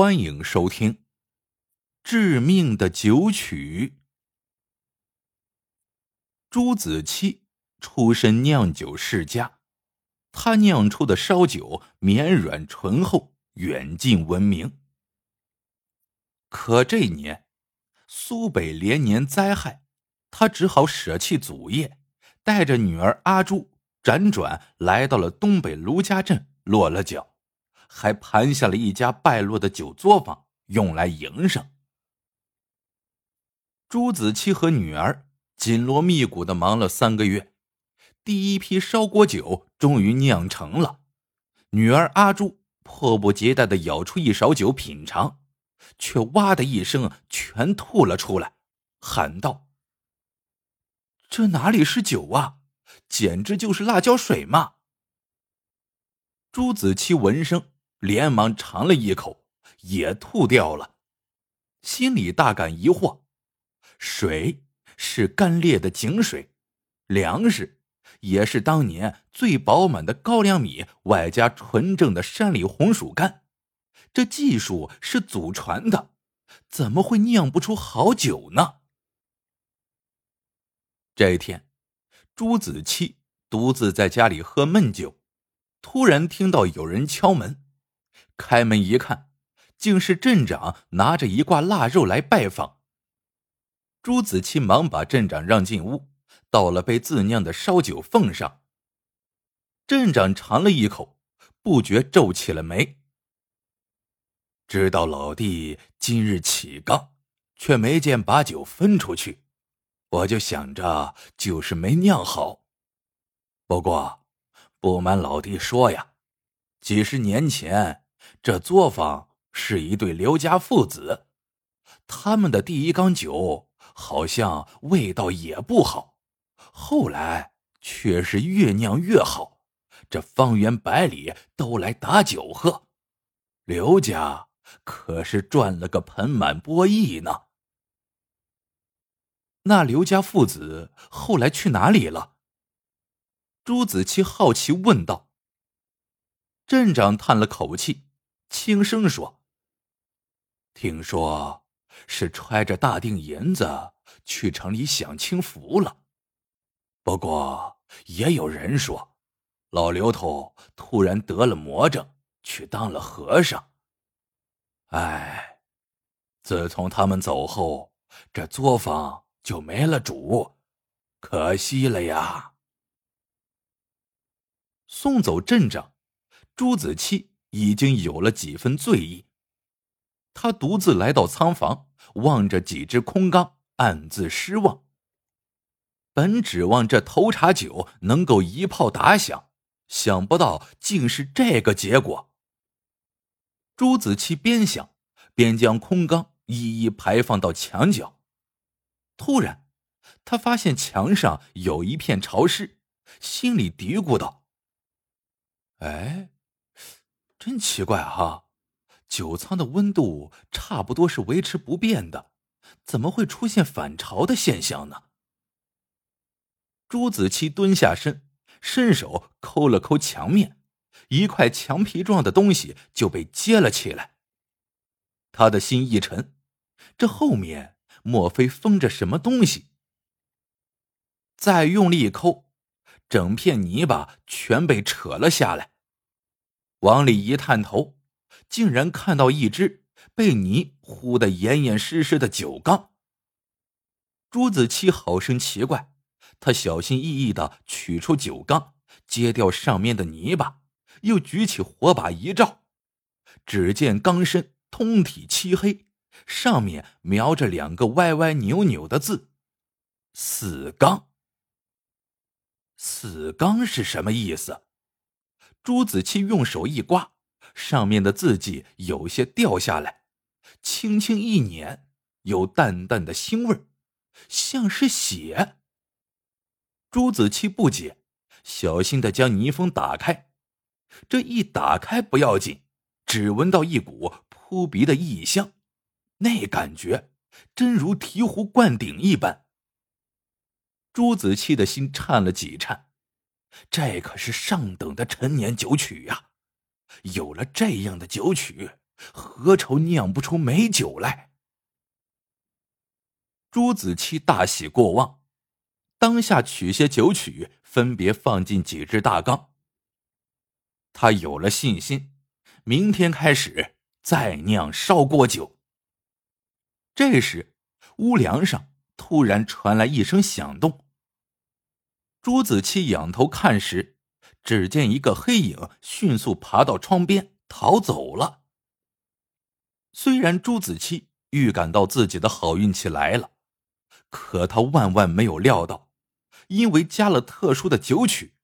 欢迎收听《致命的酒曲》。朱子期出身酿酒世家，他酿出的烧酒绵软醇厚，远近闻名。可这年，苏北连年灾害，他只好舍弃祖业，带着女儿阿朱辗转来到了东北卢家镇落了脚。还盘下了一家败落的酒作坊，用来营生。朱子期和女儿紧锣密鼓的忙了三个月，第一批烧锅酒终于酿成了。女儿阿朱迫不及待的舀出一勺酒品尝，却哇的一声全吐了出来，喊道：“这哪里是酒啊，简直就是辣椒水嘛！”朱子期闻声。连忙尝了一口，也吐掉了，心里大感疑惑：水是干裂的井水，粮食也是当年最饱满的高粱米，外加纯正的山里红薯干，这技术是祖传的，怎么会酿不出好酒呢？这一天，朱子期独自在家里喝闷酒，突然听到有人敲门。开门一看，竟是镇长拿着一挂腊肉来拜访。朱子期忙把镇长让进屋，倒了杯自酿的烧酒奉上。镇长尝了一口，不觉皱起了眉。知道老弟今日起缸，却没见把酒分出去，我就想着酒是没酿好。不过，不瞒老弟说呀，几十年前。这作坊是一对刘家父子，他们的第一缸酒好像味道也不好，后来却是越酿越好，这方圆百里都来打酒喝，刘家可是赚了个盆满钵溢呢。那刘家父子后来去哪里了？朱子期好奇问道。镇长叹了口气。轻声说：“听说是揣着大锭银子去城里享清福了。不过也有人说，老刘头突然得了魔怔，去当了和尚。哎，自从他们走后，这作坊就没了主，可惜了呀。”送走镇长，朱子期。已经有了几分醉意，他独自来到仓房，望着几只空缸，暗自失望。本指望这头茶酒能够一炮打响，想不到竟是这个结果。朱子期边想边将空缸一一排放到墙角，突然，他发现墙上有一片潮湿，心里嘀咕道：“哎。”真奇怪哈，酒仓的温度差不多是维持不变的，怎么会出现反潮的现象呢？朱子期蹲下身，伸手抠了抠墙面，一块墙皮状的东西就被接了起来。他的心一沉，这后面莫非封着什么东西？再用力一抠，整片泥巴全被扯了下来。往里一探头，竟然看到一只被泥糊得严严实实的酒缸。朱子期好生奇怪，他小心翼翼的取出酒缸，揭掉上面的泥巴，又举起火把一照，只见缸身通体漆黑，上面描着两个歪歪扭扭的字：“死缸。”死缸是什么意思？朱子期用手一刮，上面的字迹有些掉下来，轻轻一捻，有淡淡的腥味像是血。朱子期不解，小心的将泥封打开。这一打开不要紧，只闻到一股扑鼻的异香，那感觉真如醍醐灌顶一般。朱子期的心颤了几颤。这可是上等的陈年酒曲呀！有了这样的酒曲，何愁酿不出美酒来？朱子期大喜过望，当下取些酒曲，分别放进几只大缸。他有了信心，明天开始再酿烧锅酒。这时，屋梁上突然传来一声响动。朱子期仰头看时，只见一个黑影迅速爬到窗边逃走了。虽然朱子期预感到自己的好运气来了，可他万万没有料到，因为加了特殊的酒曲，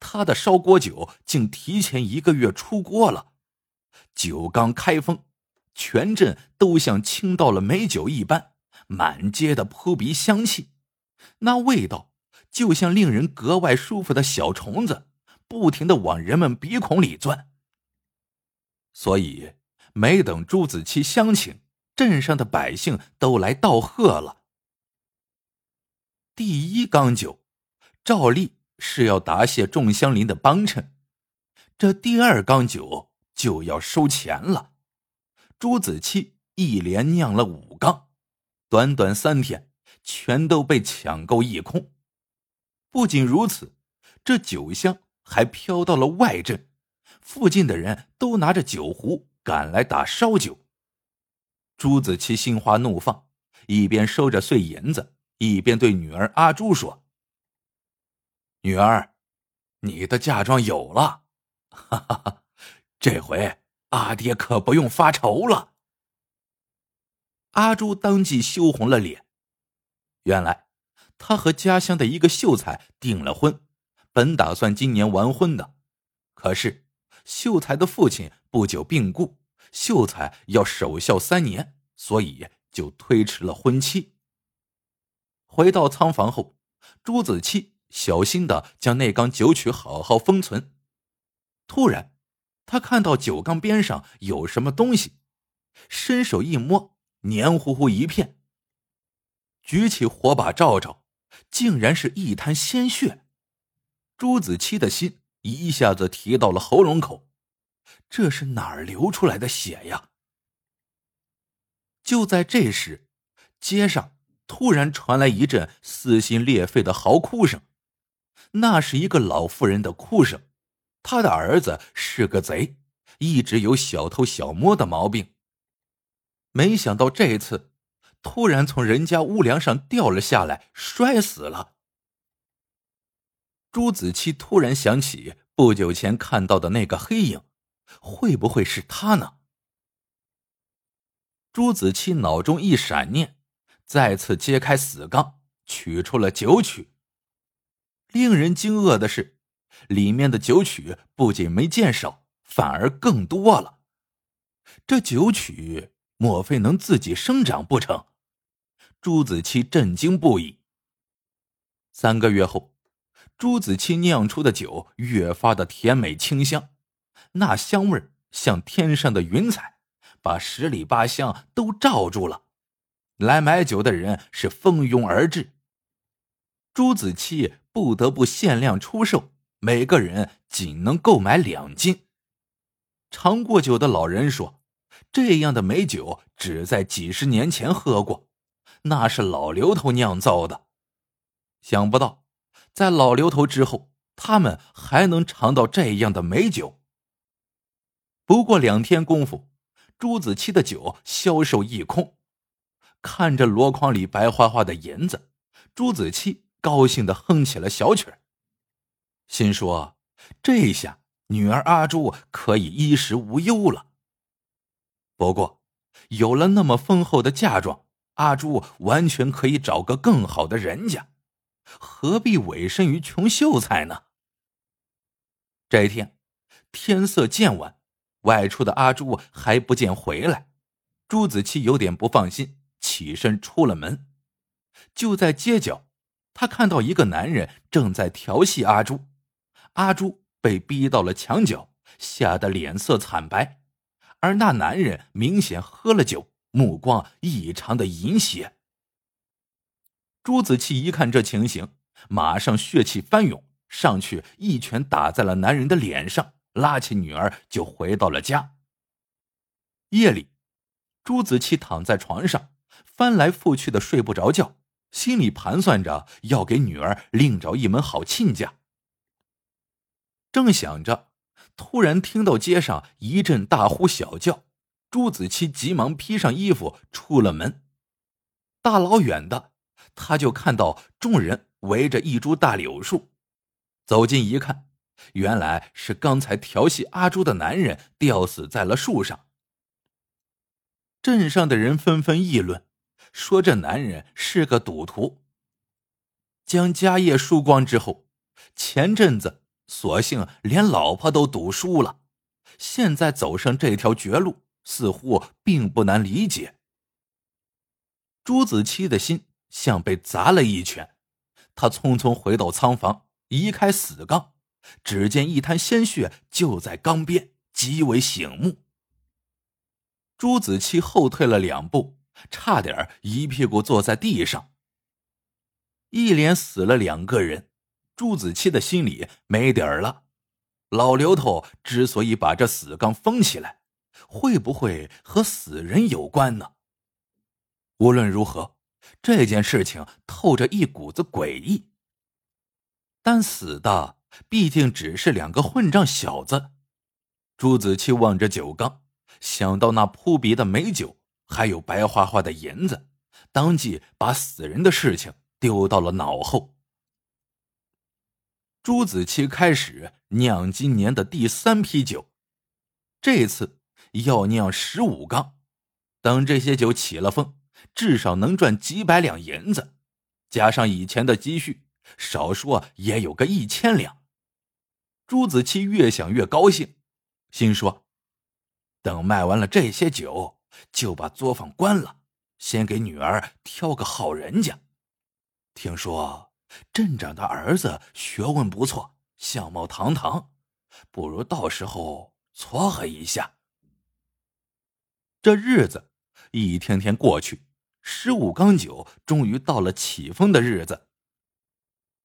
他的烧锅酒竟提前一个月出锅了。酒刚开封，全镇都像倾倒了美酒一般，满街的扑鼻香气，那味道。就像令人格外舒服的小虫子，不停的往人们鼻孔里钻。所以，没等朱子期相请，镇上的百姓都来道贺了。第一缸酒，照例是要答谢众乡邻的帮衬，这第二缸酒就要收钱了。朱子期一连酿了五缸，短短三天，全都被抢购一空。不仅如此，这酒香还飘到了外镇，附近的人都拿着酒壶赶来打烧酒。朱子期心花怒放，一边收着碎银子，一边对女儿阿朱说：“女儿，你的嫁妆有了，哈哈哈！这回阿爹可不用发愁了。”阿朱当即羞红了脸，原来。他和家乡的一个秀才订了婚，本打算今年完婚的，可是秀才的父亲不久病故，秀才要守孝三年，所以就推迟了婚期。回到仓房后，朱子期小心的将那缸酒曲好好封存。突然，他看到酒缸边上有什么东西，伸手一摸，黏糊糊一片。举起火把照照。竟然是一滩鲜血，朱子期的心一下子提到了喉咙口，这是哪儿流出来的血呀？就在这时，街上突然传来一阵撕心裂肺的嚎哭声，那是一个老妇人的哭声，她的儿子是个贼，一直有小偷小摸的毛病，没想到这一次。突然从人家屋梁上掉了下来，摔死了。朱子期突然想起不久前看到的那个黑影，会不会是他呢？朱子期脑中一闪念，再次揭开死缸，取出了酒曲。令人惊愕的是，里面的酒曲不仅没见少，反而更多了。这酒曲莫非能自己生长不成？朱子期震惊不已。三个月后，朱子期酿出的酒越发的甜美清香，那香味像天上的云彩，把十里八乡都罩住了。来买酒的人是蜂拥而至。朱子期不得不限量出售，每个人仅能购买两斤。尝过酒的老人说：“这样的美酒只在几十年前喝过。”那是老刘头酿造的，想不到在老刘头之后，他们还能尝到这样的美酒。不过两天功夫，朱子期的酒销售一空。看着箩筐里白花花的银子，朱子期高兴的哼起了小曲儿，心说：这下女儿阿朱可以衣食无忧了。不过，有了那么丰厚的嫁妆。阿朱完全可以找个更好的人家，何必委身于穷秀才呢？这一天天色渐晚，外出的阿朱还不见回来，朱子期有点不放心，起身出了门。就在街角，他看到一个男人正在调戏阿朱，阿朱被逼到了墙角，吓得脸色惨白，而那男人明显喝了酒。目光异常的淫邪。朱子期一看这情形，马上血气翻涌，上去一拳打在了男人的脸上，拉起女儿就回到了家。夜里，朱子期躺在床上，翻来覆去的睡不着觉，心里盘算着要给女儿另找一门好亲家。正想着，突然听到街上一阵大呼小叫，朱子期急忙披上衣服出了门。大老远的，他就看到众人围着一株大柳树，走近一看，原来是刚才调戏阿朱的男人吊死在了树上。镇上的人纷纷议论，说这男人是个赌徒。将家业输光之后，前阵子索性连老婆都赌输了，现在走上这条绝路，似乎并不难理解。朱子期的心像被砸了一拳，他匆匆回到仓房，移开死缸，只见一滩鲜血就在缸边，极为醒目。朱子期后退了两步，差点一屁股坐在地上。一连死了两个人，朱子期的心里没底儿了。老刘头之所以把这死缸封起来，会不会和死人有关呢？无论如何，这件事情透着一股子诡异。但死的毕竟只是两个混账小子。朱子期望着酒缸。想到那扑鼻的美酒，还有白花花的银子，当即把死人的事情丢到了脑后。朱子期开始酿今年的第三批酒，这次要酿十五缸。等这些酒起了风，至少能赚几百两银子，加上以前的积蓄，少说也有个一千两。朱子期越想越高兴，心说。等卖完了这些酒，就把作坊关了，先给女儿挑个好人家。听说镇长的儿子学问不错，相貌堂堂，不如到时候撮合一下。这日子一天天过去，十五缸酒终于到了起风的日子。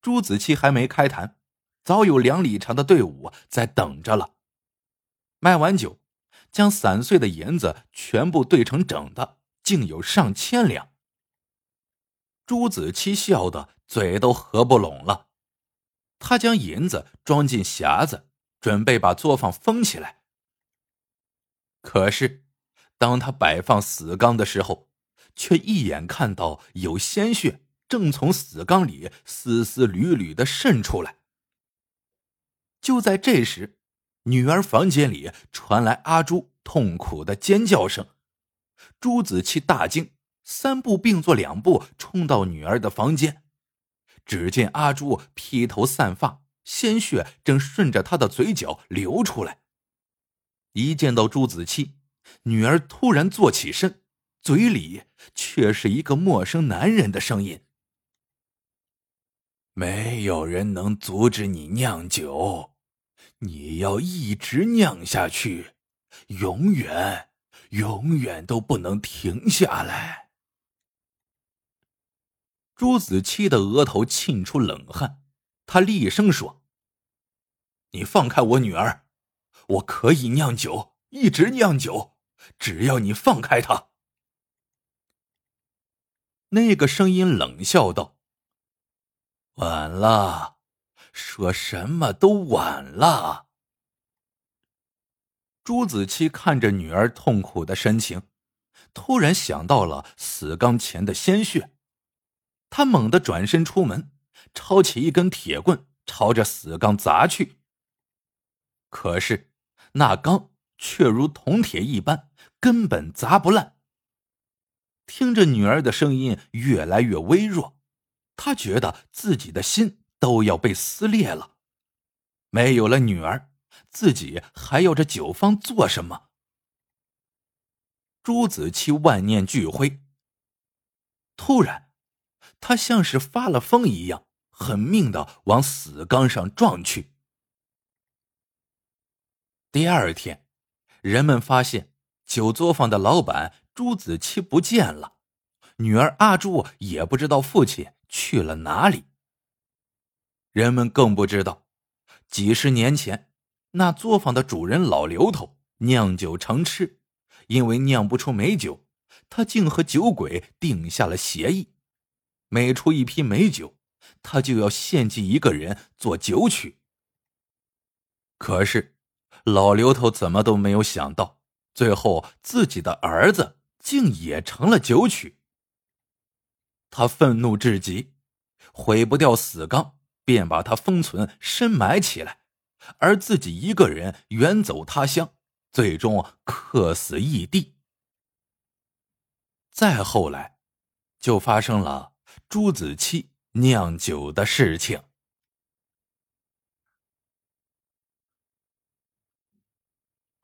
朱子期还没开坛，早有两里长的队伍在等着了。卖完酒。将散碎的银子全部兑成整的，竟有上千两。朱子期笑得嘴都合不拢了。他将银子装进匣子，准备把作坊封起来。可是，当他摆放死缸的时候，却一眼看到有鲜血正从死缸里丝丝缕缕的渗出来。就在这时。女儿房间里传来阿朱痛苦的尖叫声，朱子期大惊，三步并作两步冲到女儿的房间。只见阿朱披头散发，鲜血正顺着她的嘴角流出来。一见到朱子期，女儿突然坐起身，嘴里却是一个陌生男人的声音：“没有人能阻止你酿酒。”你要一直酿下去，永远、永远都不能停下来。朱子期的额头沁出冷汗，他厉声说：“你放开我女儿，我可以酿酒，一直酿酒，只要你放开他。”那个声音冷笑道：“晚了。”说什么都晚了。朱子期看着女儿痛苦的神情，突然想到了死缸前的鲜血，他猛地转身出门，抄起一根铁棍朝着死缸砸去。可是那缸却如铜铁一般，根本砸不烂。听着女儿的声音越来越微弱，他觉得自己的心。都要被撕裂了，没有了女儿，自己还要这酒坊做什么？朱子期万念俱灰。突然，他像是发了疯一样，狠命的往死缸上撞去。第二天，人们发现酒作坊的老板朱子期不见了，女儿阿朱也不知道父亲去了哪里。人们更不知道，几十年前，那作坊的主人老刘头酿酒成痴，因为酿不出美酒，他竟和酒鬼定下了协议，每出一批美酒，他就要献祭一个人做酒曲。可是，老刘头怎么都没有想到，最后自己的儿子竟也成了酒曲。他愤怒至极，毁不掉死纲，便把他封存深埋起来，而自己一个人远走他乡，最终客死异地。再后来，就发生了朱子期酿酒的事情。